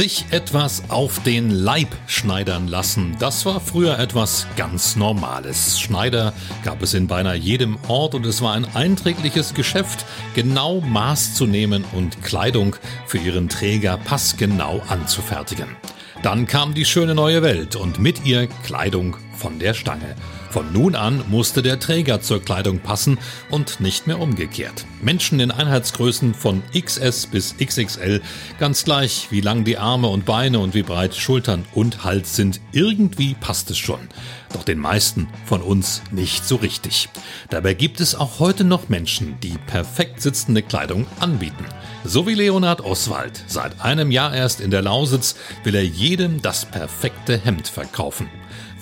Sich etwas auf den Leib schneidern lassen, das war früher etwas ganz Normales. Schneider gab es in beinahe jedem Ort und es war ein einträgliches Geschäft, genau Maß zu nehmen und Kleidung für ihren Träger passgenau anzufertigen. Dann kam die schöne neue Welt und mit ihr Kleidung von der Stange. Von nun an musste der Träger zur Kleidung passen und nicht mehr umgekehrt. Menschen in Einheitsgrößen von XS bis XXL, ganz gleich wie lang die Arme und Beine und wie breit Schultern und Hals sind, irgendwie passt es schon. Doch den meisten von uns nicht so richtig. Dabei gibt es auch heute noch Menschen, die perfekt sitzende Kleidung anbieten. So wie Leonhard Oswald. Seit einem Jahr erst in der Lausitz will er jedem das perfekte Hemd verkaufen.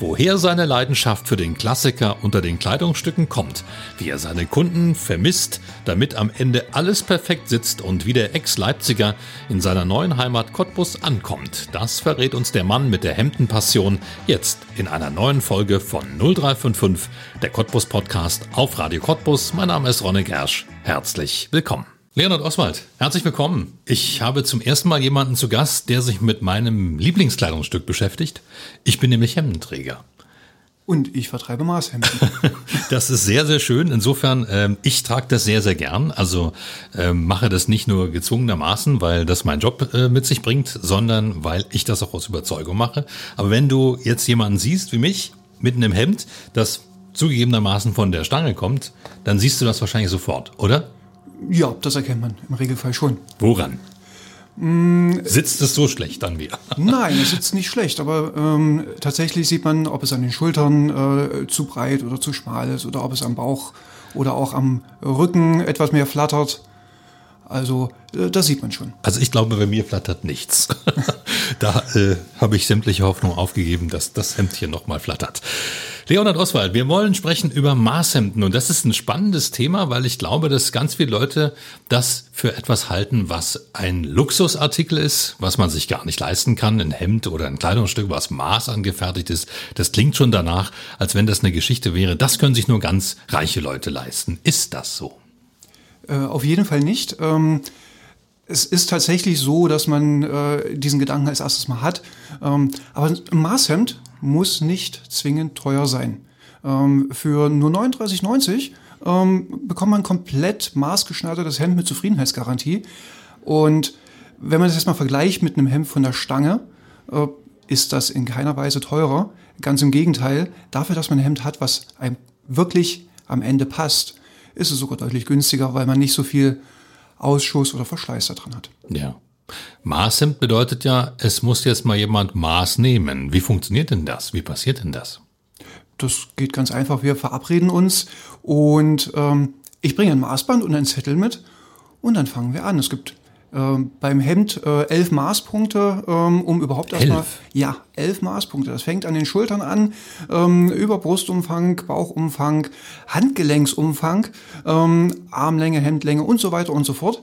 Woher seine Leidenschaft für den Klassiker unter den Kleidungsstücken kommt, wie er seine Kunden vermisst, damit am Ende alles perfekt sitzt und wie der Ex-Leipziger in seiner neuen Heimat Cottbus ankommt, das verrät uns der Mann mit der Hemdenpassion jetzt in einer neuen Folge von 0355, der Cottbus Podcast auf Radio Cottbus. Mein Name ist Ronne Gersch. Herzlich willkommen. Leonard Oswald, herzlich willkommen. Ich habe zum ersten Mal jemanden zu Gast, der sich mit meinem Lieblingskleidungsstück beschäftigt. Ich bin nämlich Hemdenträger. Und ich vertreibe Maßhemden. das ist sehr, sehr schön. Insofern, ähm, ich trage das sehr, sehr gern. Also ähm, mache das nicht nur gezwungenermaßen, weil das mein Job äh, mit sich bringt, sondern weil ich das auch aus Überzeugung mache. Aber wenn du jetzt jemanden siehst wie mich mit einem Hemd, das zugegebenermaßen von der Stange kommt, dann siehst du das wahrscheinlich sofort, oder? Ja, das erkennt man im Regelfall schon. Woran? Mm, sitzt es so schlecht an mir? Nein, es sitzt nicht schlecht, aber ähm, tatsächlich sieht man, ob es an den Schultern äh, zu breit oder zu schmal ist oder ob es am Bauch oder auch am Rücken etwas mehr flattert. Also das sieht man schon. Also ich glaube, bei mir flattert nichts. da äh, habe ich sämtliche Hoffnung aufgegeben, dass das Hemdchen nochmal flattert. Leonhard Oswald, wir wollen sprechen über Maßhemden und das ist ein spannendes Thema, weil ich glaube, dass ganz viele Leute das für etwas halten, was ein Luxusartikel ist, was man sich gar nicht leisten kann, ein Hemd oder ein Kleidungsstück, was Maß angefertigt ist. Das klingt schon danach, als wenn das eine Geschichte wäre. Das können sich nur ganz reiche Leute leisten. Ist das so? Äh, auf jeden Fall nicht. Ähm es ist tatsächlich so, dass man äh, diesen Gedanken als erstes mal hat. Ähm, aber ein Maßhemd muss nicht zwingend teuer sein. Ähm, für nur 39,90 ähm, bekommt man komplett maßgeschneidertes Hemd mit Zufriedenheitsgarantie. Und wenn man das jetzt mal vergleicht mit einem Hemd von der Stange, äh, ist das in keiner Weise teurer. Ganz im Gegenteil, dafür, dass man ein Hemd hat, was einem wirklich am Ende passt, ist es sogar deutlich günstiger, weil man nicht so viel Ausschuss oder Verschleiß da dran hat. Ja. Maßhemd bedeutet ja, es muss jetzt mal jemand Maß nehmen. Wie funktioniert denn das? Wie passiert denn das? Das geht ganz einfach. Wir verabreden uns und ähm, ich bringe ein Maßband und einen Zettel mit und dann fangen wir an. Es gibt ähm, beim Hemd äh, elf Maßpunkte, ähm, um überhaupt erstmal. Ja, elf Maßpunkte. Das fängt an den Schultern an, ähm, über Brustumfang, Bauchumfang, Handgelenksumfang, ähm, Armlänge, Hemdlänge und so weiter und so fort.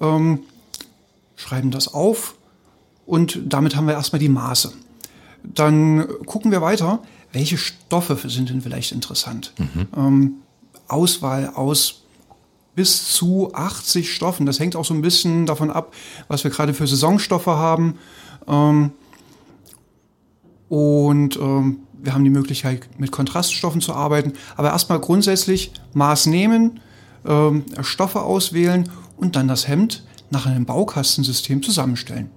Ähm, schreiben das auf und damit haben wir erstmal die Maße. Dann gucken wir weiter, welche Stoffe sind denn vielleicht interessant. Mhm. Auswahl aus bis zu 80 Stoffen. Das hängt auch so ein bisschen davon ab, was wir gerade für Saisonstoffe haben. Ähm, und ähm, wir haben die Möglichkeit, mit Kontraststoffen zu arbeiten. Aber erstmal grundsätzlich Maß nehmen, ähm, Stoffe auswählen und dann das Hemd nach einem Baukastensystem zusammenstellen.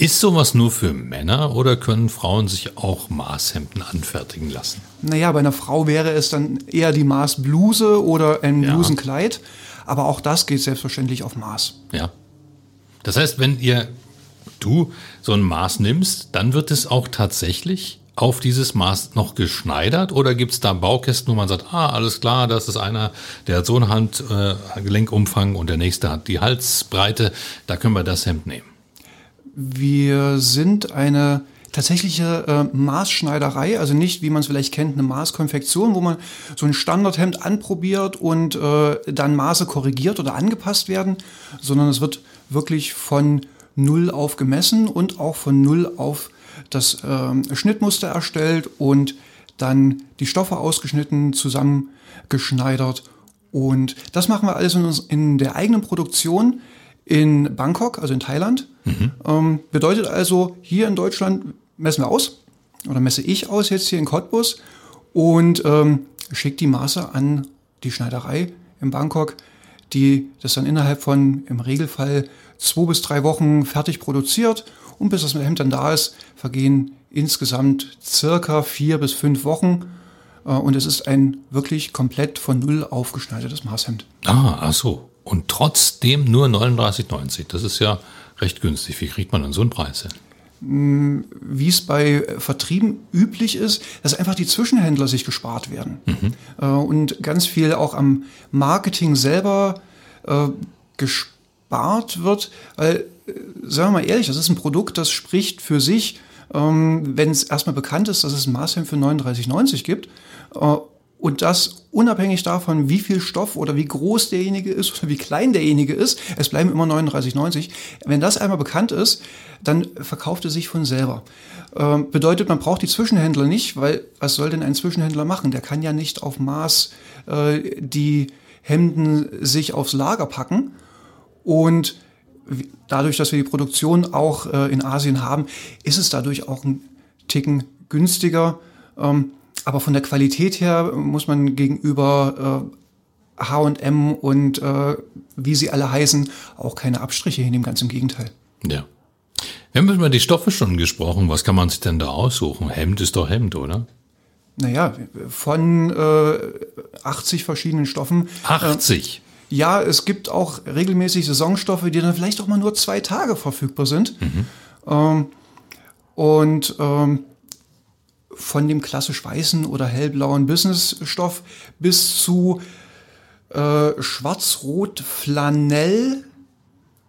Ist sowas nur für Männer oder können Frauen sich auch Maßhemden anfertigen lassen? Naja, bei einer Frau wäre es dann eher die Maßbluse oder ein ja. Blusenkleid. Aber auch das geht selbstverständlich auf Maß. Ja. Das heißt, wenn ihr, du so ein Maß nimmst, dann wird es auch tatsächlich auf dieses Maß noch geschneidert oder gibt es da Baukästen, wo man sagt, ah, alles klar, das ist einer, der hat so einen Handgelenkumfang äh, und der nächste hat die Halsbreite, da können wir das Hemd nehmen. Wir sind eine tatsächliche äh, Maßschneiderei, also nicht, wie man es vielleicht kennt, eine Maßkonfektion, wo man so ein Standardhemd anprobiert und äh, dann Maße korrigiert oder angepasst werden, sondern es wird wirklich von Null auf gemessen und auch von Null auf das äh, Schnittmuster erstellt und dann die Stoffe ausgeschnitten, zusammengeschneidert. Und das machen wir alles in, uns, in der eigenen Produktion in Bangkok, also in Thailand. Mhm. Ähm, bedeutet also, hier in Deutschland messen wir aus oder messe ich aus jetzt hier in Cottbus und ähm, schicke die Maße an die Schneiderei in Bangkok, die das dann innerhalb von im Regelfall zwei bis drei Wochen fertig produziert und bis das Hemd dann da ist, vergehen insgesamt circa vier bis fünf Wochen. Äh, und es ist ein wirklich komplett von Null aufgeschneidertes Maßhemd. Ah, ach so. Und trotzdem nur 39,90. Das ist ja recht günstig. Wie kriegt man dann so einen Preis hin? Mm, wie es bei Vertrieben üblich ist, dass einfach die Zwischenhändler sich gespart werden. Mhm. Äh, und ganz viel auch am Marketing selber äh, gespart wird. Weil, äh, sagen wir mal ehrlich, das ist ein Produkt, das spricht für sich, ähm, wenn es erstmal bekannt ist, dass es ein Maßhemd für 39,90 gibt. Und das unabhängig davon, wie viel Stoff oder wie groß derjenige ist oder wie klein derjenige ist, es bleiben immer 39,90. Wenn das einmal bekannt ist, dann verkauft es sich von selber. Ähm, bedeutet, man braucht die Zwischenhändler nicht, weil was soll denn ein Zwischenhändler machen? Der kann ja nicht auf Maß äh, die Hemden sich aufs Lager packen. Und dadurch, dass wir die Produktion auch äh, in Asien haben, ist es dadurch auch ein Ticken günstiger. Ähm, aber von der Qualität her muss man gegenüber H&M und äh, wie sie alle heißen auch keine Abstriche hinnehmen, ganz im Gegenteil. Ja. Wir haben über die Stoffe schon gesprochen. Was kann man sich denn da aussuchen? Hemd ist doch Hemd, oder? Naja, von äh, 80 verschiedenen Stoffen. 80? Äh, ja, es gibt auch regelmäßig Saisonstoffe, die dann vielleicht auch mal nur zwei Tage verfügbar sind. Mhm. Ähm, und ähm, von dem klassisch weißen oder hellblauen Businessstoff bis zu äh, schwarz-rot Flanell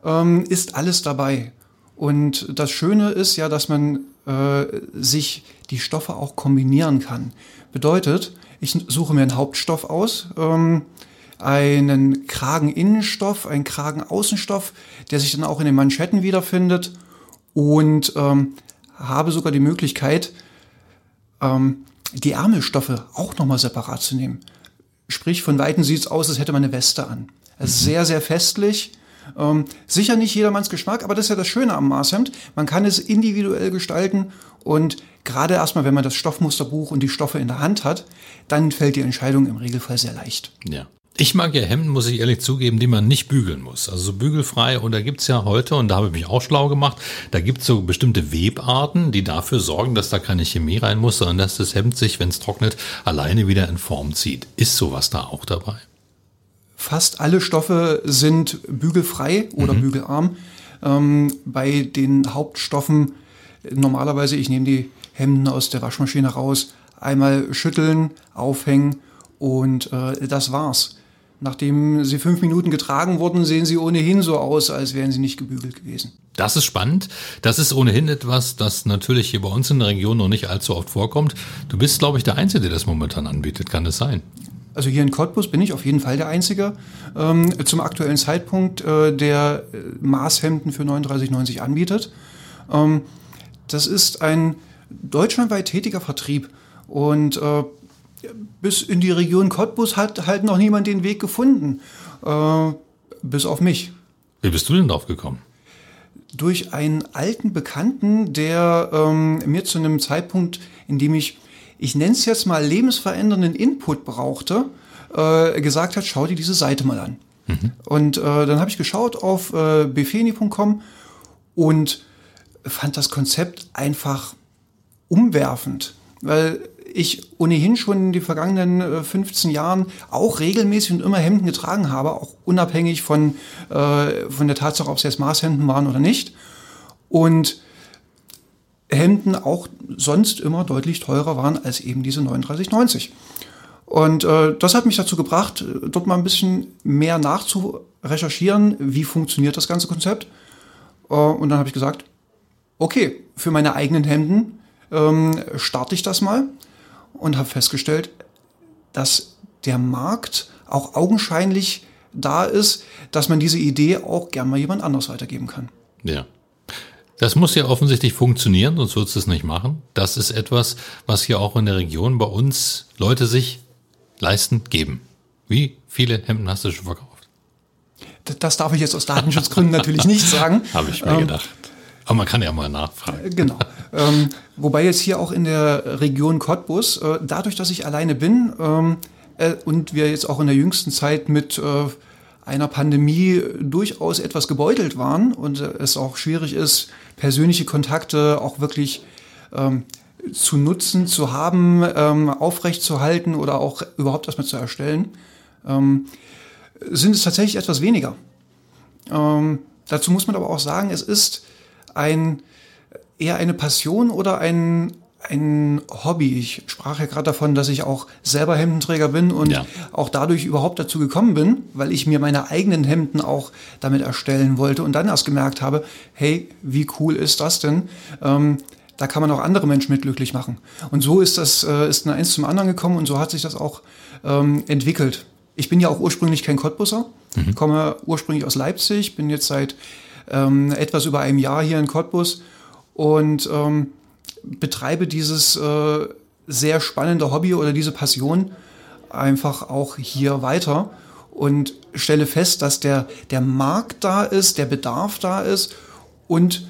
ähm, ist alles dabei. Und das Schöne ist ja, dass man äh, sich die Stoffe auch kombinieren kann. Bedeutet, ich suche mir einen Hauptstoff aus, ähm, einen Krageninnenstoff, einen Kragenaußenstoff, der sich dann auch in den Manschetten wiederfindet und ähm, habe sogar die Möglichkeit, ähm, die Ärmelstoffe auch nochmal separat zu nehmen. Sprich, von Weitem sieht es aus, als hätte man eine Weste an. Es ist mhm. sehr, sehr festlich. Ähm, sicher nicht jedermanns Geschmack, aber das ist ja das Schöne am Maßhemd. Man kann es individuell gestalten und gerade erstmal, wenn man das Stoffmusterbuch und die Stoffe in der Hand hat, dann fällt die Entscheidung im Regelfall sehr leicht. Ja. Ich mag ja Hemden, muss ich ehrlich zugeben, die man nicht bügeln muss. Also so bügelfrei. Und da gibt's ja heute, und da habe ich mich auch schlau gemacht, da gibt's so bestimmte Webarten, die dafür sorgen, dass da keine Chemie rein muss, sondern dass das Hemd sich, wenn es trocknet, alleine wieder in Form zieht. Ist sowas da auch dabei? Fast alle Stoffe sind bügelfrei oder mhm. bügelarm. Ähm, bei den Hauptstoffen normalerweise, ich nehme die Hemden aus der Waschmaschine raus, einmal schütteln, aufhängen und äh, das war's. Nachdem sie fünf Minuten getragen wurden, sehen sie ohnehin so aus, als wären sie nicht gebügelt gewesen. Das ist spannend. Das ist ohnehin etwas, das natürlich hier bei uns in der Region noch nicht allzu oft vorkommt. Du bist, glaube ich, der Einzige, der das momentan anbietet. Kann das sein? Also hier in Cottbus bin ich auf jeden Fall der Einzige ähm, zum aktuellen Zeitpunkt, äh, der äh, Maßhemden für 39,90 anbietet. Ähm, das ist ein deutschlandweit tätiger Vertrieb und äh, bis in die Region Cottbus hat halt noch niemand den Weg gefunden. Äh, bis auf mich. Wie bist du denn drauf gekommen? Durch einen alten Bekannten, der ähm, mir zu einem Zeitpunkt, in dem ich, ich nenne es jetzt mal lebensverändernden Input brauchte, äh, gesagt hat, schau dir diese Seite mal an. Mhm. Und äh, dann habe ich geschaut auf äh, befeni.com und fand das Konzept einfach umwerfend, weil ich ohnehin schon in den vergangenen 15 äh, Jahren auch regelmäßig und immer Hemden getragen habe, auch unabhängig von, äh, von der Tatsache, ob es jetzt Maßhemden waren oder nicht. Und Hemden auch sonst immer deutlich teurer waren als eben diese 39,90. Und äh, das hat mich dazu gebracht, dort mal ein bisschen mehr nachzurecherchieren, wie funktioniert das ganze Konzept. Äh, und dann habe ich gesagt, okay, für meine eigenen Hemden ähm, starte ich das mal und habe festgestellt, dass der Markt auch augenscheinlich da ist, dass man diese Idee auch gern mal jemand anders weitergeben kann. Ja. Das muss ja offensichtlich funktionieren, sonst würdest du es nicht machen. Das ist etwas, was hier auch in der Region bei uns Leute sich leisten geben. Wie viele Hemden hast du schon verkauft? Das darf ich jetzt aus Datenschutzgründen natürlich nicht sagen. Habe ich mir ähm, gedacht. Aber man kann ja mal nachfragen. Äh, genau. Ähm, wobei jetzt hier auch in der Region Cottbus, äh, dadurch, dass ich alleine bin ähm, äh, und wir jetzt auch in der jüngsten Zeit mit äh, einer Pandemie durchaus etwas gebeutelt waren und äh, es auch schwierig ist, persönliche Kontakte auch wirklich ähm, zu nutzen, zu haben, ähm, aufrechtzuerhalten oder auch überhaupt erstmal zu erstellen, ähm, sind es tatsächlich etwas weniger. Ähm, dazu muss man aber auch sagen, es ist ein, eher eine Passion oder ein, ein Hobby. Ich sprach ja gerade davon, dass ich auch selber Hemdenträger bin und ja. auch dadurch überhaupt dazu gekommen bin, weil ich mir meine eigenen Hemden auch damit erstellen wollte und dann erst gemerkt habe, hey, wie cool ist das denn? Ähm, da kann man auch andere Menschen mit glücklich machen. Und so ist das, äh, ist ein eins zum anderen gekommen und so hat sich das auch ähm, entwickelt. Ich bin ja auch ursprünglich kein Cottbusser, mhm. komme ursprünglich aus Leipzig, bin jetzt seit ähm, etwas über einem Jahr hier in Cottbus und ähm, betreibe dieses äh, sehr spannende Hobby oder diese Passion einfach auch hier weiter und stelle fest, dass der, der Markt da ist, der Bedarf da ist und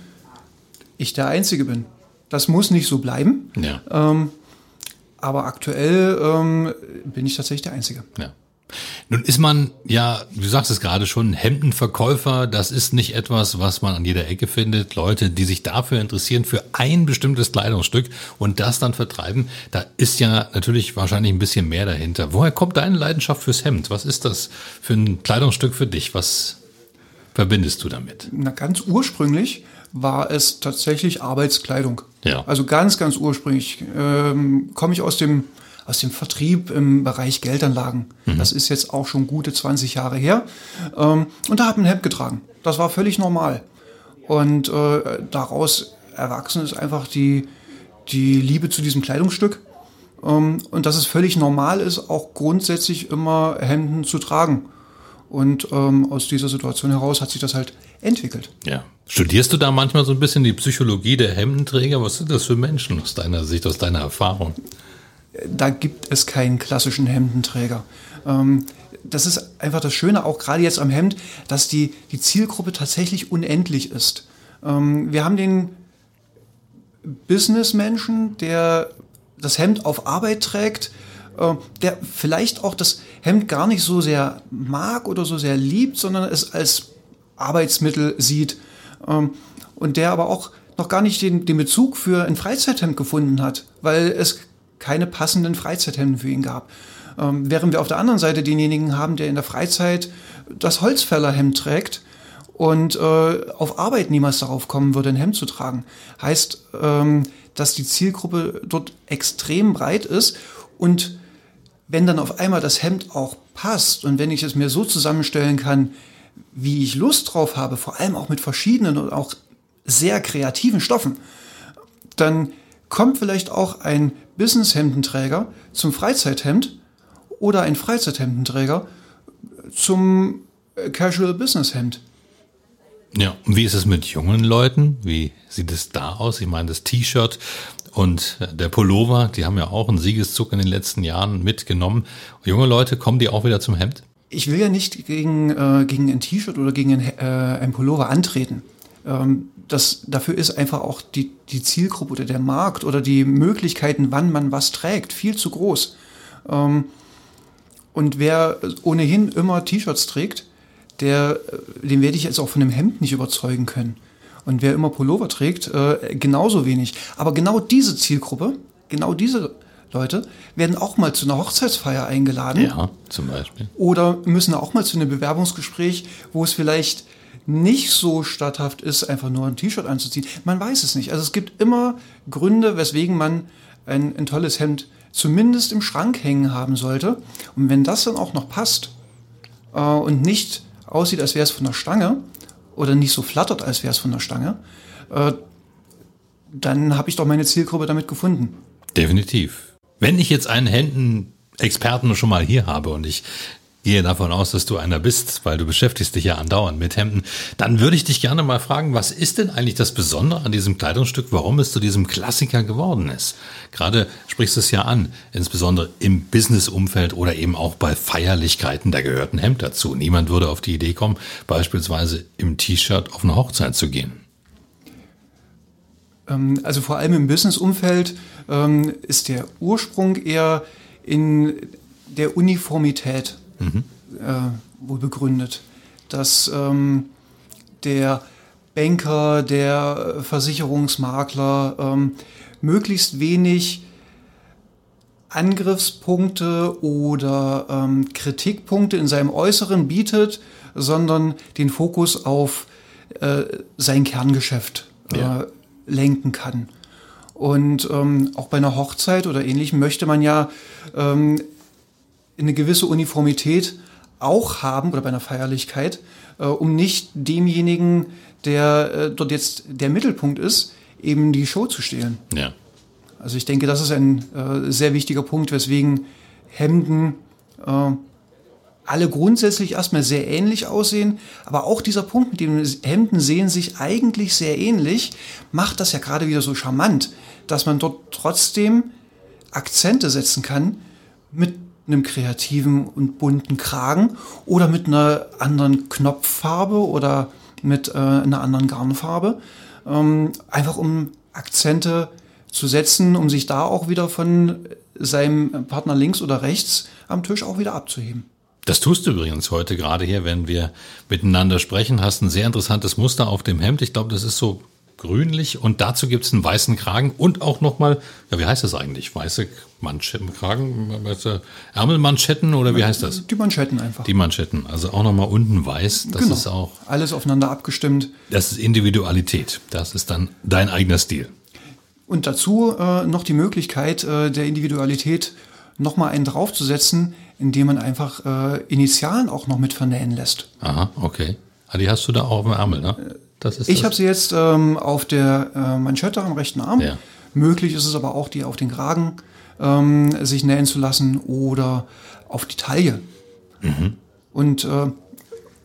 ich der Einzige bin. Das muss nicht so bleiben. Ja. Ähm, aber aktuell ähm, bin ich tatsächlich der Einzige. Ja. Nun ist man ja, du sagst es gerade schon, Hemdenverkäufer, das ist nicht etwas, was man an jeder Ecke findet. Leute, die sich dafür interessieren, für ein bestimmtes Kleidungsstück und das dann vertreiben, da ist ja natürlich wahrscheinlich ein bisschen mehr dahinter. Woher kommt deine Leidenschaft fürs Hemd? Was ist das für ein Kleidungsstück für dich? Was verbindest du damit? Na, ganz ursprünglich war es tatsächlich Arbeitskleidung. Ja. Also ganz, ganz ursprünglich ähm, komme ich aus dem aus dem Vertrieb im Bereich Geldanlagen. Mhm. Das ist jetzt auch schon gute 20 Jahre her. Ähm, und da hat man ein Hemd getragen. Das war völlig normal. Und äh, daraus erwachsen ist einfach die, die Liebe zu diesem Kleidungsstück. Ähm, und dass es völlig normal ist, auch grundsätzlich immer Hemden zu tragen. Und ähm, aus dieser Situation heraus hat sich das halt entwickelt. Ja. Studierst du da manchmal so ein bisschen die Psychologie der Hemdenträger? Was sind das für Menschen aus deiner Sicht, aus deiner Erfahrung? Da gibt es keinen klassischen Hemdenträger. Ähm, das ist einfach das Schöne, auch gerade jetzt am Hemd, dass die, die Zielgruppe tatsächlich unendlich ist. Ähm, wir haben den Businessmenschen, der das Hemd auf Arbeit trägt, äh, der vielleicht auch das Hemd gar nicht so sehr mag oder so sehr liebt, sondern es als Arbeitsmittel sieht. Ähm, und der aber auch noch gar nicht den, den Bezug für ein Freizeithemd gefunden hat, weil es keine passenden Freizeithemden für ihn gab. Ähm, während wir auf der anderen Seite denjenigen haben, der in der Freizeit das Holzfällerhemd trägt und äh, auf Arbeit niemals darauf kommen würde, ein Hemd zu tragen. Heißt, ähm, dass die Zielgruppe dort extrem breit ist und wenn dann auf einmal das Hemd auch passt und wenn ich es mir so zusammenstellen kann, wie ich Lust drauf habe, vor allem auch mit verschiedenen und auch sehr kreativen Stoffen, dann kommt vielleicht auch ein Business-Hemdenträger zum Freizeithemd oder ein Freizeithemdenträger zum äh, Casual Business Hemd. Ja, und wie ist es mit jungen Leuten? Wie sieht es da aus? Ich meine, das T-Shirt und der Pullover, die haben ja auch einen Siegeszug in den letzten Jahren mitgenommen. Junge Leute, kommen die auch wieder zum Hemd? Ich will ja nicht gegen, äh, gegen ein T-Shirt oder gegen ein, äh, ein Pullover antreten. Ähm, das, dafür ist einfach auch die, die Zielgruppe oder der Markt oder die Möglichkeiten, wann man was trägt, viel zu groß. Ähm, und wer ohnehin immer T-Shirts trägt, der, äh, den werde ich jetzt auch von einem Hemd nicht überzeugen können. Und wer immer Pullover trägt, äh, genauso wenig. Aber genau diese Zielgruppe, genau diese Leute, werden auch mal zu einer Hochzeitsfeier eingeladen. Ja, zum Beispiel. Oder müssen auch mal zu einem Bewerbungsgespräch, wo es vielleicht nicht so statthaft ist, einfach nur ein T-Shirt anzuziehen. Man weiß es nicht. Also es gibt immer Gründe, weswegen man ein, ein tolles Hemd zumindest im Schrank hängen haben sollte. Und wenn das dann auch noch passt äh, und nicht aussieht, als wäre es von der Stange oder nicht so flattert, als wäre es von der Stange, äh, dann habe ich doch meine Zielgruppe damit gefunden. Definitiv. Wenn ich jetzt einen Hemden-Experten schon mal hier habe und ich gehe davon aus, dass du einer bist, weil du beschäftigst dich ja andauernd mit Hemden, dann würde ich dich gerne mal fragen, was ist denn eigentlich das Besondere an diesem Kleidungsstück, warum es zu diesem Klassiker geworden ist? Gerade sprichst du es ja an, insbesondere im Business-Umfeld oder eben auch bei Feierlichkeiten, da gehört ein Hemd dazu. Niemand würde auf die Idee kommen, beispielsweise im T-Shirt auf eine Hochzeit zu gehen. Ähm, also vor allem im Business-Umfeld ähm, ist der Ursprung eher in der Uniformität mhm. äh, wohl begründet, dass ähm, der Banker, der Versicherungsmakler ähm, möglichst wenig Angriffspunkte oder ähm, Kritikpunkte in seinem Äußeren bietet, sondern den Fokus auf äh, sein Kerngeschäft äh, ja. lenken kann. Und ähm, auch bei einer Hochzeit oder ähnlichem möchte man ja ähm, eine gewisse Uniformität auch haben oder bei einer Feierlichkeit, äh, um nicht demjenigen, der äh, dort jetzt der Mittelpunkt ist, eben die Show zu stehlen. Ja. Also ich denke, das ist ein äh, sehr wichtiger Punkt, weswegen Hemden äh, alle grundsätzlich erstmal sehr ähnlich aussehen, aber auch dieser Punkt mit den Hemden sehen sich eigentlich sehr ähnlich, macht das ja gerade wieder so charmant, dass man dort trotzdem Akzente setzen kann mit einem kreativen und bunten Kragen oder mit einer anderen Knopffarbe oder mit äh, einer anderen Garnfarbe. Ähm, einfach um Akzente zu setzen, um sich da auch wieder von seinem Partner links oder rechts am Tisch auch wieder abzuheben. Das tust du übrigens heute gerade hier, wenn wir miteinander sprechen. Hast ein sehr interessantes Muster auf dem Hemd. Ich glaube, das ist so grünlich und dazu gibt es einen weißen Kragen und auch nochmal, ja, wie heißt das eigentlich? Weiße Manschetten, Kragen, Ärmelmanschetten oder wie heißt das? Die Manschetten einfach. Die Manschetten, also auch nochmal unten weiß, das genau. ist auch. Alles aufeinander abgestimmt. Das ist Individualität, das ist dann dein eigener Stil. Und dazu äh, noch die Möglichkeit äh, der Individualität nochmal einen draufzusetzen, indem man einfach äh, Initialen auch noch mit vernähen lässt. Aha, okay. Ah, die hast du da auch auf dem Ärmel, ne? Äh, ich habe sie jetzt ähm, auf der äh, Manschette am rechten Arm. Ja. Möglich ist es aber auch, die auf den Kragen ähm, sich nähen zu lassen oder auf die Taille. Mhm. Und äh,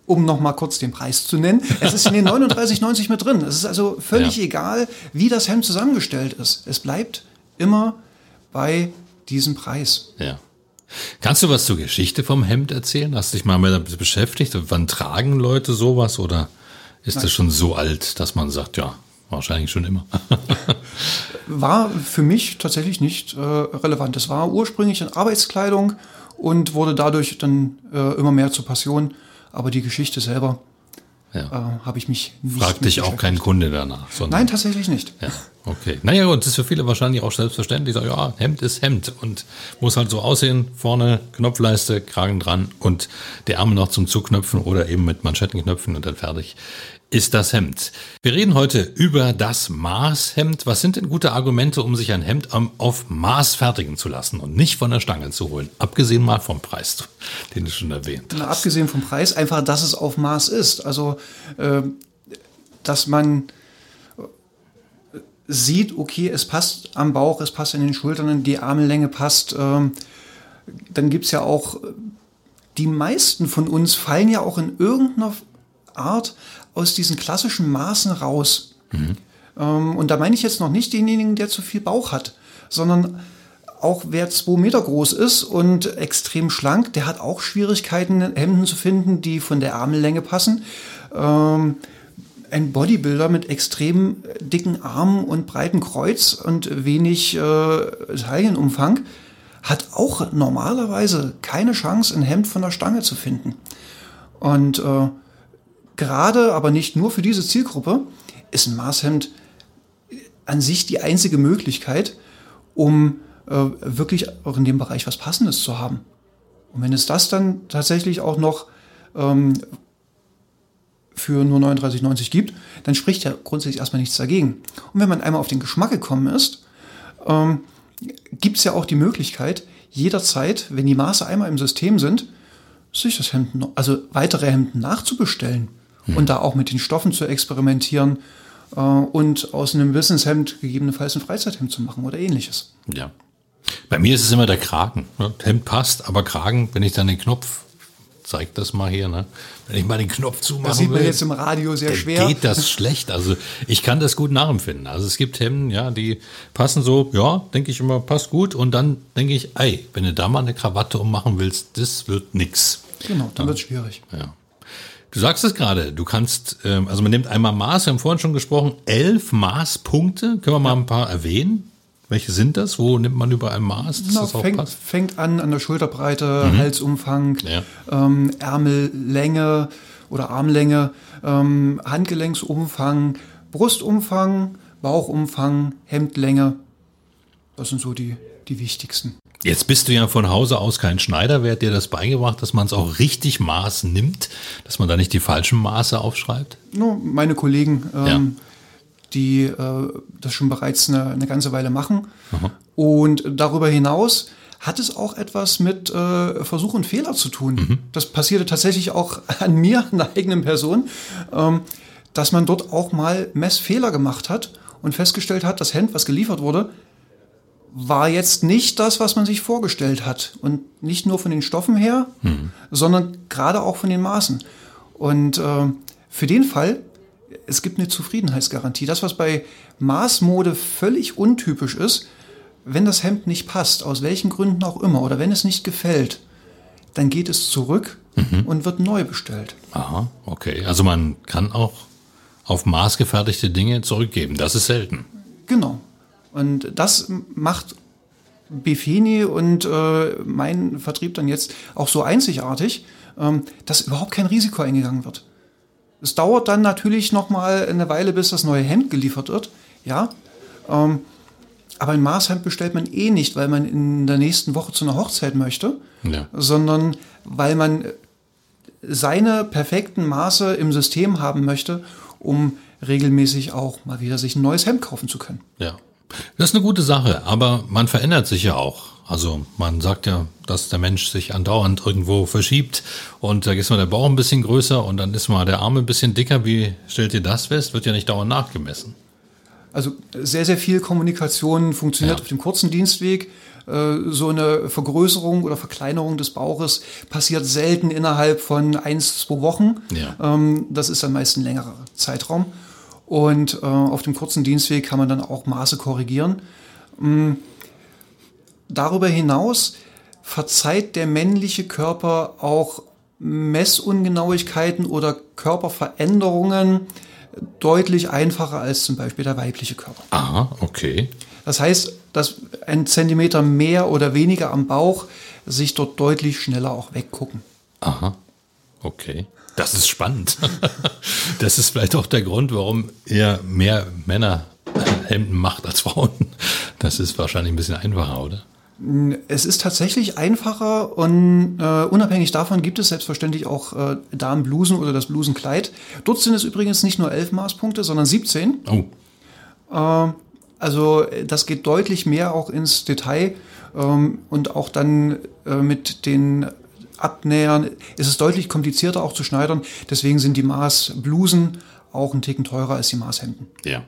um noch mal kurz den Preis zu nennen, es ist in den 39,90 mit drin. Es ist also völlig ja. egal, wie das Hemd zusammengestellt ist. Es bleibt immer bei diesem Preis. Ja. Kannst du was zur Geschichte vom Hemd erzählen? Hast du dich mal damit beschäftigt? Wann tragen Leute sowas oder? Ist Nein. das schon so alt, dass man sagt, ja, wahrscheinlich schon immer? war für mich tatsächlich nicht äh, relevant. Es war ursprünglich in Arbeitskleidung und wurde dadurch dann äh, immer mehr zur Passion. Aber die Geschichte selber ja. äh, habe ich mich nicht Fragt dich auch kein Kunde danach? Nein, tatsächlich nicht. Ja, okay. Naja, gut, das ist für viele wahrscheinlich auch selbstverständlich. Sagen, ja, Hemd ist Hemd und muss halt so aussehen. Vorne Knopfleiste, Kragen dran und der Arm noch zum Zuknöpfen oder eben mit Manschettenknöpfen und dann fertig ist das Hemd. Wir reden heute über das Maßhemd. Was sind denn gute Argumente, um sich ein Hemd auf Maß fertigen zu lassen und nicht von der Stange zu holen? Abgesehen mal vom Preis, den du schon erwähnt hast. Na, abgesehen vom Preis, einfach, dass es auf Maß ist. Also, äh, dass man sieht, okay, es passt am Bauch, es passt in den Schultern, die Armlänge passt. Ähm, dann gibt es ja auch, die meisten von uns fallen ja auch in irgendeiner Art aus diesen klassischen Maßen raus. Mhm. Ähm, und da meine ich jetzt noch nicht denjenigen, der zu viel Bauch hat, sondern auch wer zwei Meter groß ist und extrem schlank, der hat auch Schwierigkeiten, Hemden zu finden, die von der Armellänge passen. Ähm, ein Bodybuilder mit extrem dicken Armen und breiten Kreuz und wenig äh, Taillenumfang hat auch normalerweise keine Chance, ein Hemd von der Stange zu finden. Und äh, gerade, aber nicht nur für diese Zielgruppe, ist ein Maßhemd an sich die einzige Möglichkeit, um äh, wirklich auch in dem Bereich was Passendes zu haben. Und wenn es das dann tatsächlich auch noch ähm, für nur 39,90 gibt, dann spricht ja grundsätzlich erstmal nichts dagegen. Und wenn man einmal auf den Geschmack gekommen ist, ähm, gibt es ja auch die Möglichkeit, jederzeit, wenn die Maße einmal im System sind, sich das Hemd, also weitere Hemden nachzubestellen mhm. und da auch mit den Stoffen zu experimentieren äh, und aus einem Businesshemd gegebenenfalls ein Freizeithemd zu machen oder ähnliches. Ja. Bei mir ist es immer der Kragen. Ne? Hemd passt, aber Kragen, wenn ich dann den Knopf zeig das mal hier, ne? Wenn ich mal den Knopf zumachen Das sieht man will, jetzt im Radio sehr schwer. Geht das schlecht? Also ich kann das gut nachempfinden. Also es gibt Hemden, ja, die passen so, ja, denke ich immer, passt gut. Und dann denke ich, ey, wenn du da mal eine Krawatte ummachen willst, das wird nix. Genau, dann wird schwierig. Ja. Du sagst es gerade, du kannst, ähm, also man nimmt einmal Maß, wir haben vorhin schon gesprochen, elf Maßpunkte. Können wir mal ein paar erwähnen? Welche sind das? Wo nimmt man überall Maß? dass Na, das auch fängt, passt? fängt an an der Schulterbreite, Halsumfang, Ja. ähm, Ärmellänge oder Armlänge, ähm, Handgelenksumfang, Brustumfang, Bauchumfang, Hemdlänge. Das sind so die, die wichtigsten. Jetzt bist du ja von Hause aus kein Schneider. Wer hat dir das beigebracht, dass man es auch richtig Maß nimmt? Dass man da nicht die falschen Maße aufschreibt? Nur meine Kollegen, ähm, Ja. Die äh, das schon bereits eine, eine ganze Weile machen. Und darüber hinaus hat es auch etwas mit äh, Versuch und Fehler zu tun. Das passierte tatsächlich auch an mir, an der eigenen Person, ähm, dass man dort auch mal Messfehler gemacht hat und festgestellt hat, das Hemd, was geliefert wurde, war jetzt nicht das, was man sich vorgestellt hat. Und nicht nur von den Stoffen her, sondern gerade auch von den Maßen. Und äh, für den Fall, es gibt eine Zufriedenheitsgarantie. Das, was bei Maßmode völlig untypisch ist, wenn das Hemd nicht passt, aus welchen Gründen auch immer, oder wenn es nicht gefällt, dann geht es zurück und wird neu bestellt. Aha, okay. Also man kann auch auf maßgefertigte Dinge zurückgeben. Das ist selten. Genau. Und das macht Befini und äh, mein Vertrieb dann jetzt auch so einzigartig, ähm, dass überhaupt kein Risiko eingegangen wird. Es dauert dann natürlich noch mal eine Weile, bis das neue Hemd geliefert wird, ja. Ähm, aber ein Maßhemd bestellt man eh nicht, weil man in der nächsten Woche zu einer Hochzeit möchte, Ja. sondern weil man seine perfekten Maße im System haben möchte, um regelmäßig auch mal wieder sich ein neues Hemd kaufen zu können. Ja. Das ist eine gute Sache, aber man verändert sich ja auch. Also man sagt ja, dass der Mensch sich andauernd irgendwo verschiebt und da ist mal der Bauch ein bisschen größer und dann ist mal der Arm ein bisschen dicker. Wie stellt ihr das fest? Wird ja nicht dauernd nachgemessen. Also sehr, sehr viel Kommunikation funktioniert Ja. auf dem kurzen Dienstweg. Äh, So eine Vergrößerung oder Verkleinerung des Bauches passiert selten innerhalb von eins, zwei Wochen. Ja. Ähm, Das ist dann meist ein längerer Zeitraum. Und äh, auf dem kurzen Dienstweg kann man dann auch Maße korrigieren. Darüber hinaus verzeiht der männliche Körper auch Messungenauigkeiten oder Körperveränderungen deutlich einfacher als zum Beispiel der weibliche Körper. Aha, okay. Das heißt, dass ein Zentimeter mehr oder weniger am Bauch sich dort deutlich schneller auch weggucken. Aha, okay. Das ist spannend. Das ist vielleicht auch der Grund, warum ihr mehr Männer Hemden macht als Frauen. Das ist wahrscheinlich ein bisschen einfacher, oder? Es ist tatsächlich einfacher und äh, unabhängig davon gibt es selbstverständlich auch äh, Damenblusen oder das Blusenkleid. Dort sind es übrigens nicht nur 11 Maßpunkte, sondern 17. Oh, Also äh, das geht deutlich mehr auch ins Detail ähm, und auch dann äh, mit den Abnähern ist es deutlich komplizierter auch zu schneidern. Deswegen sind die Maßblusen auch einen Ticken teurer als die Maßhemden. ja.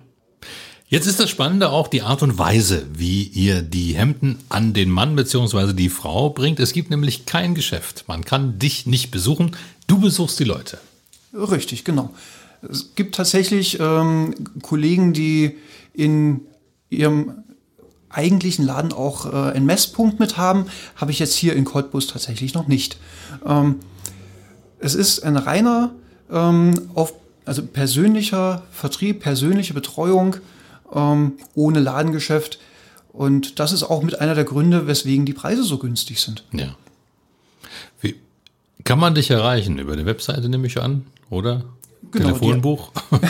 Jetzt ist das Spannende auch die Art und Weise, wie ihr die Hemden an den Mann bzw. die Frau bringt. Es gibt nämlich kein Geschäft. Man kann dich nicht besuchen. Du besuchst die Leute. Richtig, genau. Es gibt tatsächlich ähm, Kollegen, die in ihrem eigentlichen Laden auch äh, einen Messpunkt mit haben. Habe ich jetzt hier in Cottbus tatsächlich noch nicht. Ähm, es ist ein reiner, ähm, auf, also persönlicher Vertrieb, persönliche Betreuung ähm, ohne Ladengeschäft. Und das ist auch mit einer der Gründe, weswegen die Preise so günstig sind. Ja. Wie, kann man dich erreichen? Über die Webseite nehme ich an, oder? Genau, Telefonbuch?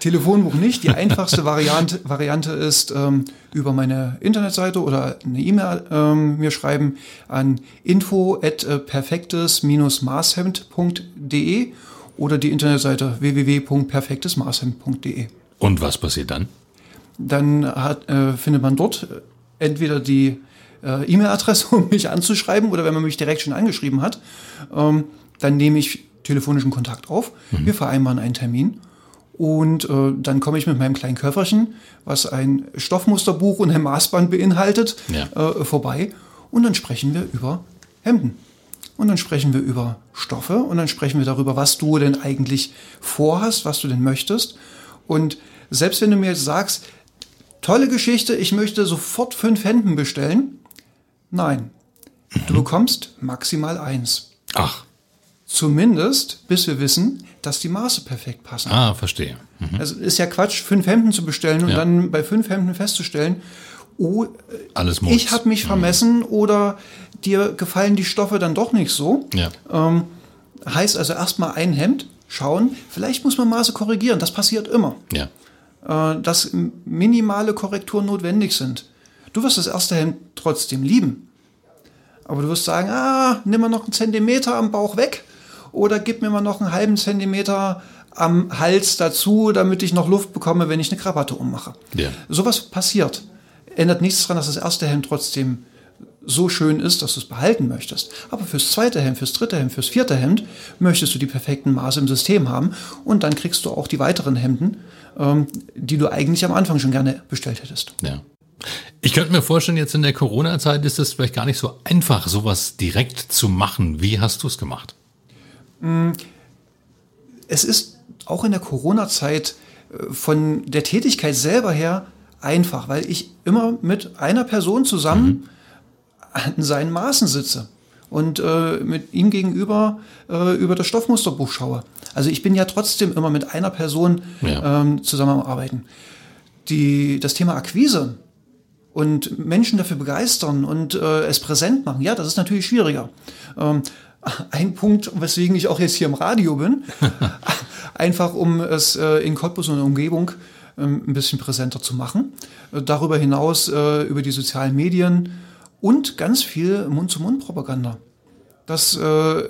Telefonbuch nicht. Die einfachste Variante, Variante ist ähm, über meine Internetseite oder eine E-Mail ähm, mir schreiben an info at perfektes-maßhemd.de oder die Internetseite www.perfektesmaßhemd.de. Und was passiert dann? Dann hat, äh, findet man dort entweder die äh, E-Mail-Adresse, um mich anzuschreiben, oder wenn man mich direkt schon angeschrieben hat, ähm, dann nehme ich telefonischen Kontakt auf. Wir vereinbaren einen Termin Und äh, dann komme ich mit meinem kleinen Köfferchen, was ein Stoffmusterbuch und ein Maßband beinhaltet, Ja. äh, vorbei. Und dann sprechen wir über Hemden. Und dann sprechen wir über Stoffe und dann sprechen wir darüber, was du denn eigentlich vorhast, was du denn möchtest. Und selbst wenn du mir jetzt sagst, tolle Geschichte, ich möchte sofort fünf Hemden bestellen, nein, du bekommst maximal eins. Ach, Zumindest, bis wir wissen, dass die Maße perfekt passen. ah, verstehe. Mhm. Also ist ja Quatsch, fünf Hemden zu bestellen und Ja. dann bei fünf Hemden festzustellen, oh, Alles ich habe mich vermessen oder dir gefallen die Stoffe dann doch nicht so. Ja. Ähm, heißt also erstmal ein Hemd schauen, vielleicht muss man Maße korrigieren, das passiert immer, Ja. Äh, dass minimale Korrekturen notwendig sind. Du wirst das erste Hemd trotzdem lieben. Aber du wirst sagen, ah, nimm mal noch einen Zentimeter am Bauch weg oder gib mir mal noch einen halben Zentimeter am Hals dazu, damit ich noch Luft bekomme, wenn ich eine Krawatte ummache. Ja. Sowas passiert. Ändert nichts daran, dass das erste Hemd trotzdem so schön ist, dass du es behalten möchtest. Aber fürs zweite Hemd, fürs dritte Hemd, fürs vierte Hemd möchtest du die perfekten Maße im System haben und dann kriegst du auch die weiteren Hemden, die du eigentlich am Anfang schon gerne bestellt hättest. Ja. Ich könnte mir vorstellen, jetzt in der Corona-Zeit ist es vielleicht gar nicht so einfach, sowas direkt zu machen. Wie hast du es gemacht? Es ist auch in der Corona-Zeit äh, von der Tätigkeit selber her einfach, weil ich immer mit einer Person zusammen an seinen Maßen sitze und äh, mit ihm gegenüber äh, über das Stoffmusterbuch schaue. Also ich bin ja trotzdem immer mit einer Person Ja. ähm, zusammen am Arbeiten. Die, das Thema Akquise und Menschen dafür begeistern und äh, es präsent machen, ja, das ist natürlich schwieriger. Ähm, ein Punkt, weswegen ich auch jetzt hier im Radio bin, einfach um es äh, in Cottbus und der Umgebung ähm, ein bisschen präsenter zu machen. Äh, darüber hinaus äh, über die sozialen Medien und ganz viel Mund-zu-Mund-Propaganda. Dass äh,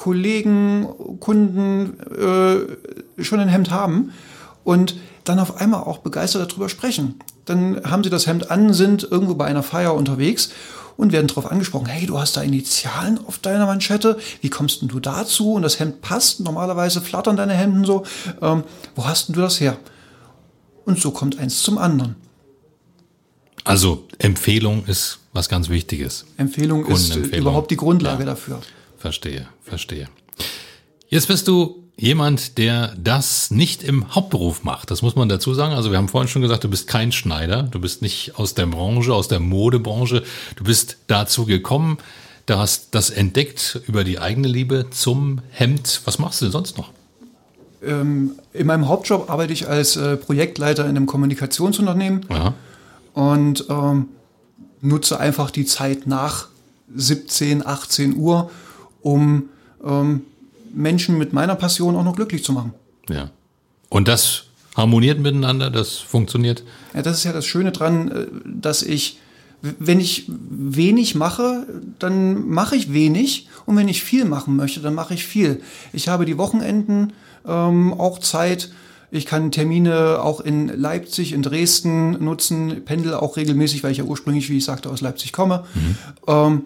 Kollegen, Kunden äh, schon ein Hemd haben und dann auf einmal auch begeistert darüber sprechen. Dann haben sie das Hemd an, sind irgendwo bei einer Feier unterwegs und werden darauf angesprochen, hey, du hast da Initialen auf deiner Manschette, wie kommst denn du dazu? Und das Hemd passt, normalerweise flattern deine Hemden so, ähm, wo hast denn du das her? Und so kommt eins zum anderen. Also Empfehlung ist was ganz Wichtiges. Empfehlung ist überhaupt die Grundlage Ja. dafür. Verstehe, verstehe. Jetzt bist du jemand, der das nicht im Hauptberuf macht. Das muss man dazu sagen. Also wir haben vorhin schon gesagt, du bist kein Schneider. Du bist nicht aus der Branche, aus der Modebranche. Du bist dazu gekommen. Du hast das entdeckt über die eigene Liebe zum Hemd. Was machst du denn sonst noch? Ähm, in meinem Hauptjob arbeite ich als äh, Projektleiter in einem Kommunikationsunternehmen Ja. und ähm, nutze einfach die Zeit nach 17, 18 Uhr, um ähm, Menschen mit meiner Passion auch noch glücklich zu machen. ja. Und das harmoniert miteinander, das funktioniert. Ja, das ist ja das Schöne dran, äh, dass ich, wenn ich wenig mache, dann mache ich wenig und wenn ich viel machen möchte, dann mache ich viel. Ich habe die Wochenenden ähm, auch Zeit. Ich kann Termine auch in Leipzig, in Dresden nutzen, pendel auch regelmäßig, weil ich ja ursprünglich, wie ich sagte, aus Leipzig komme. Ähm,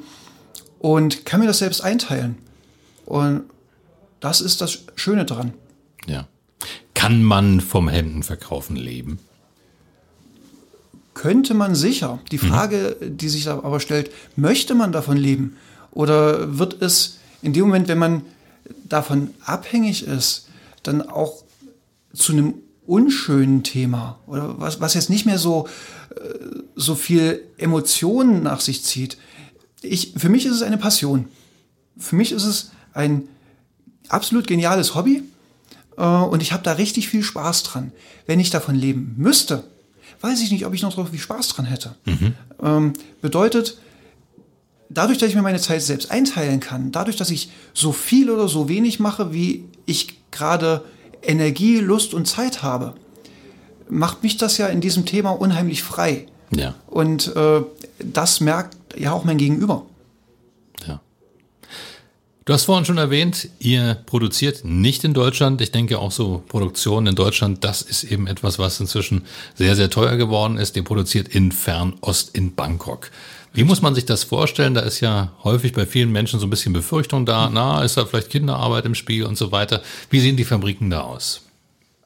und kann mir das selbst einteilen. Und das ist das Schöne dran. Ja. Kann man vom Hemdenverkaufen leben? Könnte man sicher. Die Frage, die sich aber stellt, möchte man davon leben? Oder wird es in dem Moment, wenn man davon abhängig ist, dann auch zu einem unschönen Thema? Oder was, was jetzt nicht mehr so, äh, so viel Emotionen nach sich zieht? Ich, für mich ist es eine Passion. Für mich ist es ein absolut geniales Hobby äh, und ich habe da richtig viel Spaß dran. Wenn ich davon leben müsste, weiß ich nicht, ob ich noch so viel Spaß dran hätte. Ähm, bedeutet, dadurch, dass ich mir meine Zeit selbst einteilen kann, dadurch, dass ich so viel oder so wenig mache, wie ich gerade Energie, Lust und Zeit habe, macht mich das ja in diesem Thema unheimlich frei. Ja. Und äh, das merkt ja auch mein Gegenüber. Ja. Du hast vorhin schon erwähnt, ihr produziert nicht in Deutschland. Ich denke auch so Produktion in Deutschland, das ist eben etwas, was inzwischen sehr, sehr teuer geworden ist. Ihr produziert in Fernost in Bangkok. Wie muss man sich das vorstellen? Da ist ja häufig bei vielen Menschen so ein bisschen Befürchtung da. Na, ist da vielleicht Kinderarbeit im Spiel und so weiter. Wie sehen die Fabriken da aus?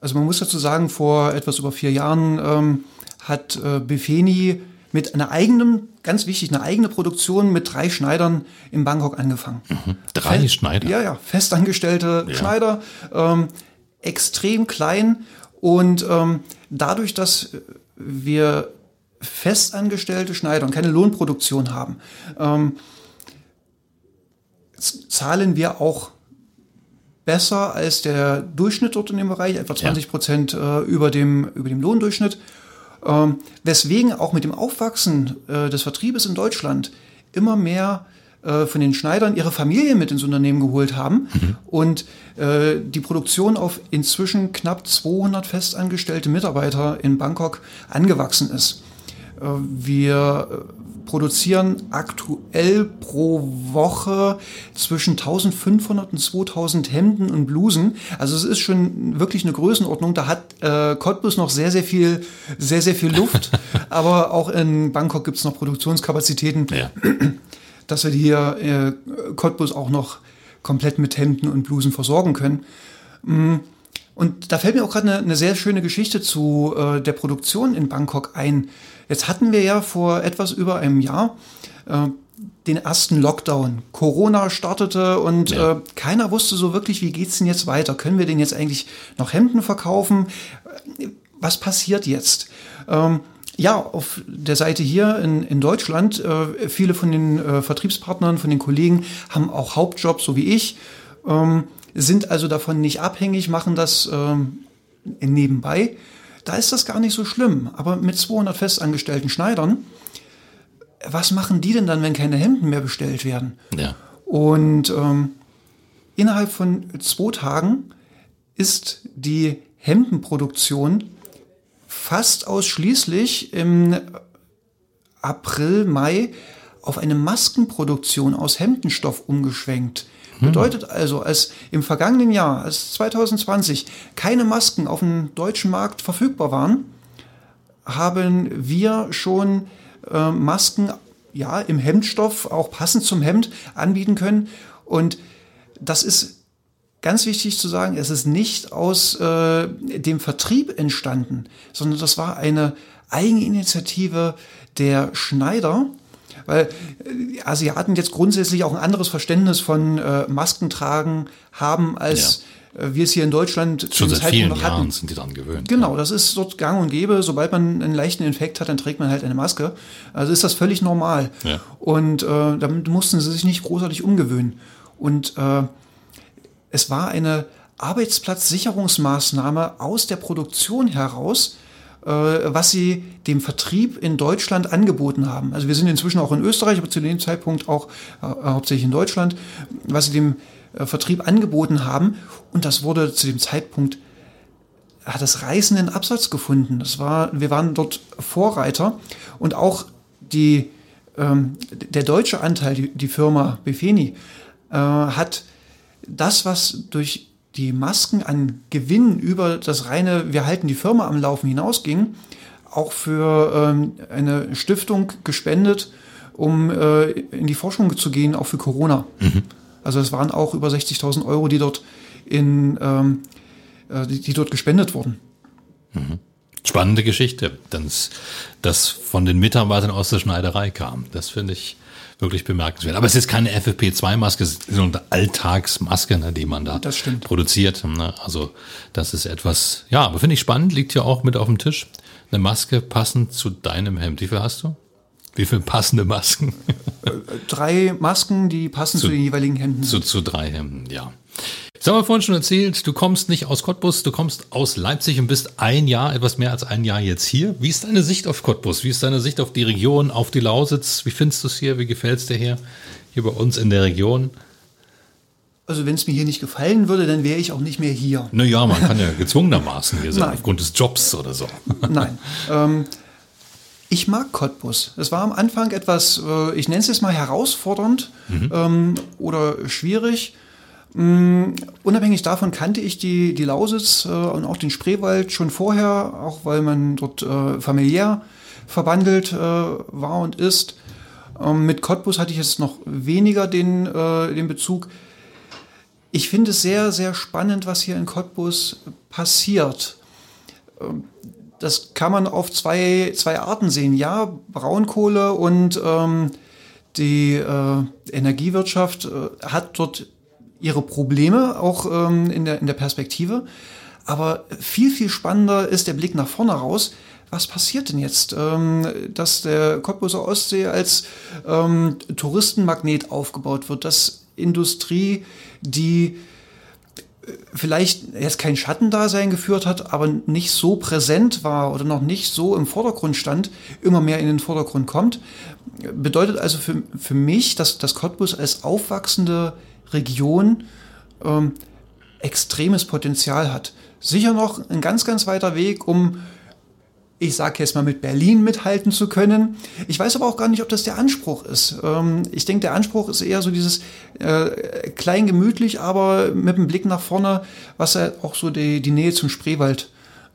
Also man muss dazu sagen, vor etwas über vier Jahren ähm, hat äh, Befeni mit einer eigenen, ganz wichtig, eine eigene Produktion mit drei Schneidern in Bangkok angefangen. Mhm. Drei Fest, Schneider? Ja, ja, festangestellte ja. Schneider, ähm, extrem klein und ähm, dadurch, dass wir festangestellte Schneider und keine Lohnproduktion haben, ähm, zahlen wir auch besser als der Durchschnitt dort in dem Bereich, etwa 20 Prozent äh, über, dem, über dem Lohndurchschnitt. Ähm, weswegen auch mit dem Aufwachsen äh, des Vertriebes in Deutschland immer mehr äh, von den Schneidern ihre Familie mit ins Unternehmen geholt haben mhm. und äh, die Produktion auf inzwischen knapp 200 festangestellte Mitarbeiter in Bangkok angewachsen ist. Äh, wir produzieren aktuell pro Woche zwischen 1500 und 2000 Hemden und Blusen. Also es ist schon wirklich eine Größenordnung. Da hat äh, Cottbus noch sehr, sehr viel, sehr, sehr viel Luft. Aber auch in Bangkok gibt es noch Produktionskapazitäten, ja. dass wir hier äh, Cottbus auch noch komplett mit Hemden und Blusen versorgen können. Mm. Und da fällt mir auch gerade eine, eine, sehr schöne Geschichte zu äh, der Produktion in Bangkok ein. Jetzt hatten wir ja vor etwas über einem Jahr äh, den ersten Lockdown. Corona startete und ja. äh, keiner wusste so wirklich, wie geht's denn jetzt weiter? Können wir denn jetzt eigentlich noch Hemden verkaufen? Was passiert jetzt? Ähm, ja, auf der Seite hier in, in Deutschland, äh, viele von den äh, Vertriebspartnern, von den Kollegen haben auch Hauptjobs, so wie ich, ähm, sind also davon nicht abhängig, machen das ähm, nebenbei da ist das gar nicht so schlimm. Aber mit 200 festangestellten Schneidern, was machen die denn dann, wenn keine Hemden mehr bestellt werden? Ja. Und ähm, innerhalb von zwei Tagen ist die Hemdenproduktion fast ausschließlich im April, Mai auf eine Maskenproduktion aus Hemdenstoff umgeschwenkt. Hm. Bedeutet also, als im vergangenen Jahr, als 2020, keine Masken auf dem deutschen Markt verfügbar waren, haben wir schon äh, Masken ja im Hemdstoff, auch passend zum Hemd, anbieten können. Und das ist ganz wichtig zu sagen, es ist nicht aus äh, dem Vertrieb entstanden, sondern das war eine Eigeninitiative der Schneider, weil äh, Asiaten jetzt grundsätzlich auch ein anderes Verständnis von äh, Masken tragen haben, als ja. äh, wir es hier in Deutschland Schon seit vielen noch Jahren sind die daran gewöhnt. Genau, das ist dort gang und gäbe. Sobald man einen leichten Infekt hat, dann trägt man halt eine Maske. Also ist das völlig normal. Ja. Und äh, damit mussten sie sich nicht großartig umgewöhnen. Und äh, es war eine Arbeitsplatzsicherungsmaßnahme aus der Produktion heraus, was sie dem Vertrieb in Deutschland angeboten haben. Also wir sind inzwischen auch in Österreich, aber zu dem Zeitpunkt auch äh, hauptsächlich in Deutschland, was sie dem äh, Vertrieb angeboten haben. Und das wurde zu dem Zeitpunkt hat das reißenden Absatz gefunden. Das war, wir waren dort Vorreiter und auch die, ähm, der deutsche Anteil, die, die Firma Befeni, äh, hat das, was durch die Masken an Gewinn über das reine, wir halten die Firma am Laufen hinausging, auch für ähm, eine Stiftung gespendet, um äh, in die Forschung zu gehen, auch für Corona. Mhm. Also es waren auch über 60.000 Euro, die dort in, ähm, äh, die, die, dort gespendet wurden. Mhm. Spannende Geschichte, dass das von den Mitarbeitern aus der Schneiderei kam. Das finde ich wirklich bemerkenswert. Aber es ist keine FFP2-Maske, es ist eine Alltagsmaske, ne, die man da produziert. Ne? Also das ist etwas, ja, aber finde ich spannend, liegt hier auch mit auf dem Tisch. Eine Maske passend zu deinem Hemd. Wie viel hast du? Wie viele passende Masken? drei Masken, die passen zu, zu den jeweiligen Hemden. Zu, zu drei Hemden, ja. Ich habe vorhin schon erzählt, du kommst nicht aus Cottbus, du kommst aus Leipzig und bist ein Jahr, etwas mehr als ein Jahr jetzt hier. Wie ist deine Sicht auf Cottbus? Wie ist deine Sicht auf die Region, auf die Lausitz? Wie findest du es hier? Wie gefällt es dir hier, hier bei uns in der Region? Also wenn es mir hier nicht gefallen würde, dann wäre ich auch nicht mehr hier. Naja, man kann ja gezwungenermaßen hier sein, Nein. aufgrund des Jobs oder so. Nein. Ähm, ich mag Cottbus. Es war am Anfang etwas, äh, ich nenne es jetzt mal herausfordernd mhm. ähm, oder schwierig. Mm, unabhängig davon kannte ich die, die Lausitz äh, und auch den Spreewald schon vorher, auch weil man dort äh, familiär verbandelt äh, war und ist. Ähm, mit Cottbus hatte ich jetzt noch weniger den, den Bezug. ich finde es sehr, sehr spannend, was hier in Cottbus passiert. Ähm, das kann man auf zwei, zwei Arten sehen. Ja, Braunkohle und ähm, die äh, Energiewirtschaft äh, hat dort ihre Probleme, auch ähm, in, der, in der Perspektive. Aber viel, viel spannender ist der Blick nach vorne raus. Was passiert denn jetzt, ähm, dass der Cottbuser Ostsee als ähm, Touristenmagnet aufgebaut wird, dass Industrie, die vielleicht jetzt kein Schattendasein geführt hat, aber nicht so präsent war oder noch nicht so im Vordergrund stand, immer mehr in den Vordergrund kommt. Bedeutet also für, für mich, dass das Cottbus als aufwachsende Region ähm, extremes Potenzial hat. Sicher noch ein ganz, ganz weiter Weg, um, ich sage jetzt mal, mit Berlin mithalten zu können. Ich weiß aber auch gar nicht, ob das der Anspruch ist. Ähm, ich denke, der Anspruch ist eher so dieses äh, klein gemütlich, aber mit dem Blick nach vorne, was ja auch so die, die Nähe zum Spreewald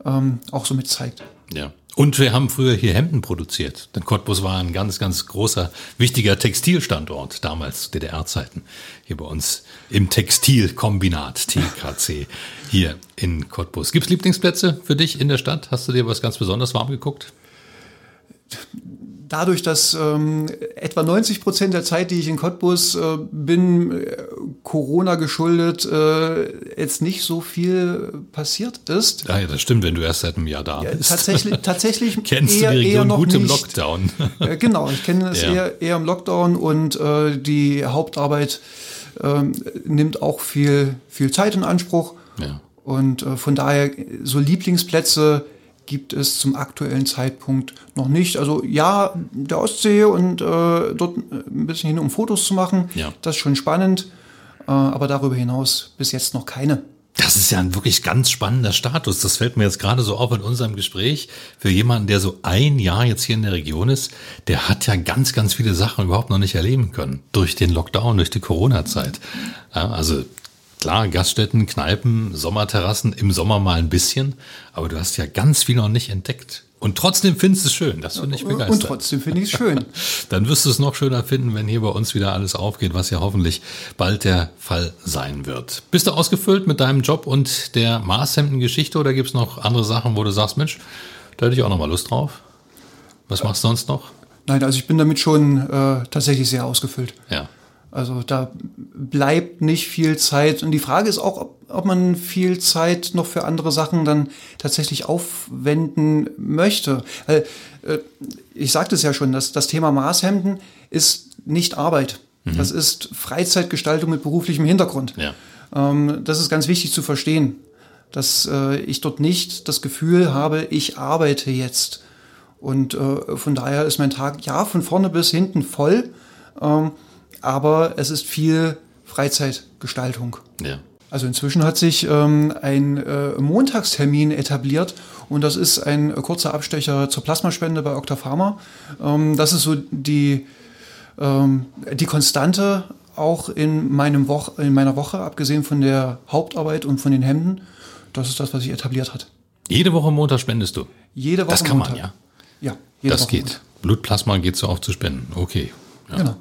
ähm, auch so mit zeigt. Ja. Und wir haben früher hier Hemden produziert. Denn Cottbus war ein ganz, ganz großer, wichtiger Textilstandort damals, DDR-Zeiten. Hier bei uns im Textilkombinat TKC hier in Cottbus. Gibt es Lieblingsplätze für dich in der Stadt? Hast du dir was ganz besonders warm geguckt? Dadurch, dass ähm, etwa 90 Prozent der Zeit, die ich in Cottbus äh, bin, äh, Corona geschuldet, äh, jetzt nicht so viel passiert ist. Ah ja, das stimmt, wenn du erst seit einem Jahr da bist. Ja, tatsächlich, tatsächlich Kennst eher, du die Region gut nicht. im Lockdown? Äh, genau, ich kenne es ja. eher, eher im Lockdown und äh, die Hauptarbeit ähm, nimmt auch viel, viel Zeit in Anspruch. Ja. Und äh, von daher so Lieblingsplätze gibt es zum aktuellen Zeitpunkt noch nicht. Also ja, der Ostsee und äh, dort ein bisschen hin, um Fotos zu machen, ja. das ist schon spannend. Äh, aber darüber hinaus bis jetzt noch keine. Das ist ja ein wirklich ganz spannender Status. Das fällt mir jetzt gerade so auf in unserem Gespräch. Für jemanden, der so ein Jahr jetzt hier in der Region ist, der hat ja ganz, ganz viele Sachen überhaupt noch nicht erleben können. Durch den Lockdown, durch die Corona-Zeit. Also Klar, Gaststätten, Kneipen, Sommerterrassen, im Sommer mal ein bisschen, aber du hast ja ganz viel noch nicht entdeckt. Und trotzdem findest du es schön, das finde ich begeistert. Und trotzdem finde ich es schön. Dann wirst du es noch schöner finden, wenn hier bei uns wieder alles aufgeht, was ja hoffentlich bald der Fall sein wird. Bist du ausgefüllt mit deinem Job und der Maßhemden-Geschichte oder gibt es noch andere Sachen, wo du sagst, Mensch, da hätte ich auch noch mal Lust drauf? Was machst du sonst noch? Nein, also ich bin damit schon äh, tatsächlich sehr ausgefüllt. Ja. Also da bleibt nicht viel Zeit. Und die Frage ist auch, ob, ob man viel Zeit noch für andere Sachen dann tatsächlich aufwenden möchte. Weil, äh, ich sagte es ja schon, dass das Thema Maßhemden ist nicht Arbeit. Mhm. Das ist Freizeitgestaltung mit beruflichem Hintergrund. Ja. Ähm, das ist ganz wichtig zu verstehen, dass äh, ich dort nicht das Gefühl habe, ich arbeite jetzt. Und äh, von daher ist mein Tag ja von vorne bis hinten voll. Ähm, aber es ist viel Freizeitgestaltung. Ja. Also inzwischen hat sich ähm, ein äh, Montagstermin etabliert und das ist ein äh, kurzer Abstecher zur Plasmaspende bei Octapharma. Ähm, das ist so die, ähm, die Konstante auch in, meinem Woche, in meiner Woche, abgesehen von der Hauptarbeit und von den Hemden. Das ist das, was sich etabliert hat. Jede Woche Montag spendest du? Jede Woche Das kann Montag. man, ja? Ja. Das Woche geht. Montag. Blutplasma geht so auf zu spenden. Okay. Ja. Genau.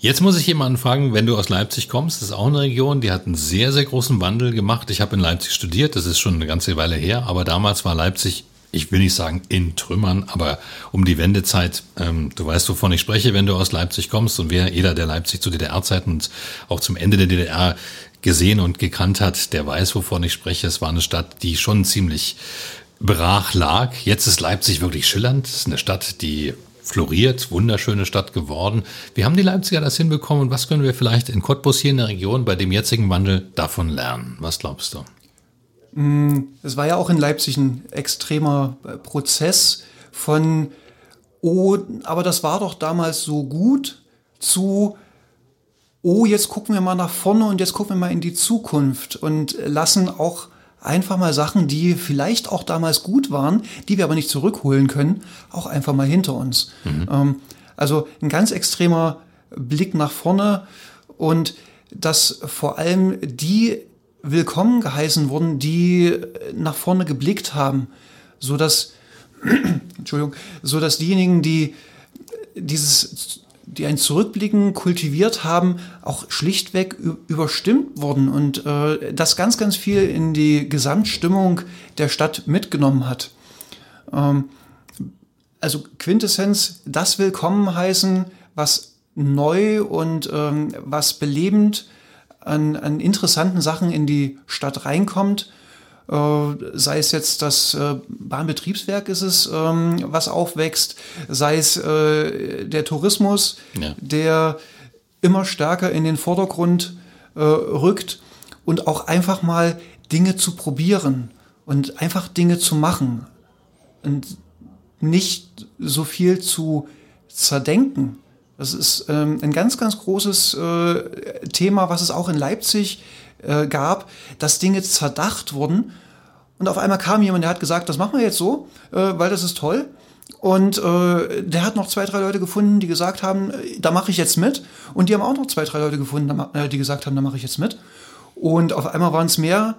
Jetzt muss ich jemanden fragen, wenn du aus Leipzig kommst, das ist auch eine Region, die hat einen sehr, sehr großen Wandel gemacht. Ich habe in Leipzig studiert, das ist schon eine ganze Weile her, aber damals war Leipzig, ich will nicht sagen in Trümmern, aber um die Wendezeit, ähm, du weißt, wovon ich spreche, wenn du aus Leipzig kommst und wer, jeder, der Leipzig zu DDR-Zeiten und auch zum Ende der DDR gesehen und gekannt hat, der weiß, wovon ich spreche. Es war eine Stadt, die schon ziemlich brach lag. Jetzt ist Leipzig wirklich schillernd. Es ist eine Stadt, die floriert, wunderschöne Stadt geworden. Wie haben die Leipziger das hinbekommen und was können wir vielleicht in Cottbus hier in der Region bei dem jetzigen Wandel davon lernen? Was glaubst du? Es war ja auch in Leipzig ein extremer äh, Prozess von, oh, aber das war doch damals so gut, zu, oh, jetzt gucken wir mal nach vorne und jetzt gucken wir mal in die Zukunft und lassen auch einfach mal Sachen, die vielleicht auch damals gut waren, die wir aber nicht zurückholen können, auch einfach mal hinter uns. Mhm. Ähm, also ein ganz extremer Blick nach vorne und dass vor allem die willkommen geheißen wurden, die nach vorne geblickt haben, so dass Entschuldigung, so dass diejenigen, die dieses die ein Zurückblicken kultiviert haben, auch schlichtweg überstimmt wurden und äh, das ganz, ganz viel in die Gesamtstimmung der Stadt mitgenommen hat. Ähm, also Quintessenz, das Willkommen heißen, was neu und ähm, was belebend an, an interessanten Sachen in die Stadt reinkommt sei es jetzt das äh, Bahnbetriebswerk ist es, ähm, was aufwächst, sei es äh, der Tourismus, ja. der immer stärker in den Vordergrund rückt und auch einfach mal Dinge zu probieren und einfach Dinge zu machen und nicht so viel zu zerdenken. Das ist ähm, ein ganz, ganz großes äh, Thema, was es auch in Leipzig äh, gab, dass Dinge zerdacht wurden. Und auf einmal kam jemand, der hat gesagt, das machen wir jetzt so, äh, weil das ist toll. Und äh, der hat noch zwei, drei Leute gefunden, die gesagt haben, äh, da mache ich jetzt mit. Und die haben auch noch zwei, drei Leute gefunden, äh, die gesagt haben, da mache ich jetzt mit. Und auf einmal waren es mehr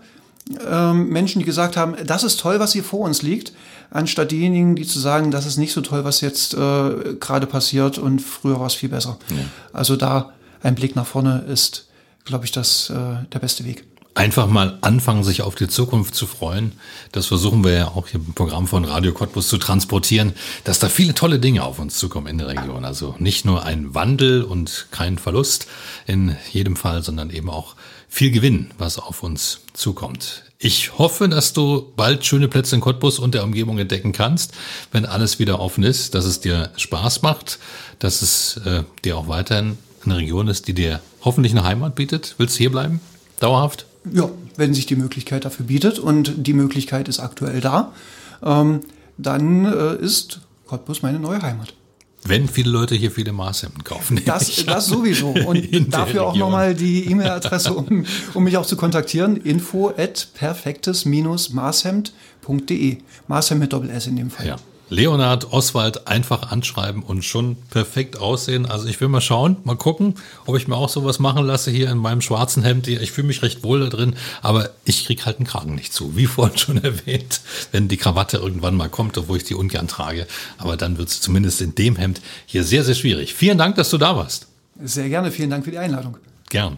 ähm, Menschen, die gesagt haben, das ist toll, was hier vor uns liegt, anstatt diejenigen, die zu sagen, das ist nicht so toll, was jetzt äh, gerade passiert und früher war es viel besser. Ja. Also da ein Blick nach vorne ist glaube ich, das äh, der beste Weg. Einfach mal anfangen, sich auf die Zukunft zu freuen. Das versuchen wir ja auch hier im Programm von Radio Cottbus zu transportieren, dass da viele tolle Dinge auf uns zukommen in der Region. Also nicht nur ein Wandel und kein Verlust in jedem Fall, sondern eben auch viel Gewinn, was auf uns zukommt. Ich hoffe, dass du bald schöne Plätze in Cottbus und der Umgebung entdecken kannst, wenn alles wieder offen ist, dass es dir Spaß macht, dass es äh, dir auch weiterhin eine Region ist, die dir hoffentlich eine Heimat bietet. Willst du hier bleiben? Dauerhaft? Ja, wenn sich die Möglichkeit dafür bietet und die Möglichkeit ist aktuell da, ähm, dann äh, ist Cottbus meine neue Heimat. Wenn viele Leute hier viele Maßhemden kaufen. Das, das sowieso. Und dafür auch nochmal die E-Mail-Adresse, um, um mich auch zu kontaktieren. info at perfektes-maßhemd.de. Maßhemd mit Doppel S in dem Fall. Ja. Leonhard Oswald einfach anschreiben und schon perfekt aussehen. Also ich will mal schauen, mal gucken, ob ich mir auch sowas machen lasse hier in meinem schwarzen Hemd. Ich fühle mich recht wohl da drin, aber ich kriege halt einen Kragen nicht zu. Wie vorhin schon erwähnt, wenn die Krawatte irgendwann mal kommt, obwohl ich die ungern trage. Aber dann wird es zumindest in dem Hemd hier sehr, sehr schwierig. Vielen Dank, dass du da warst. Sehr gerne, vielen Dank für die Einladung. Gern.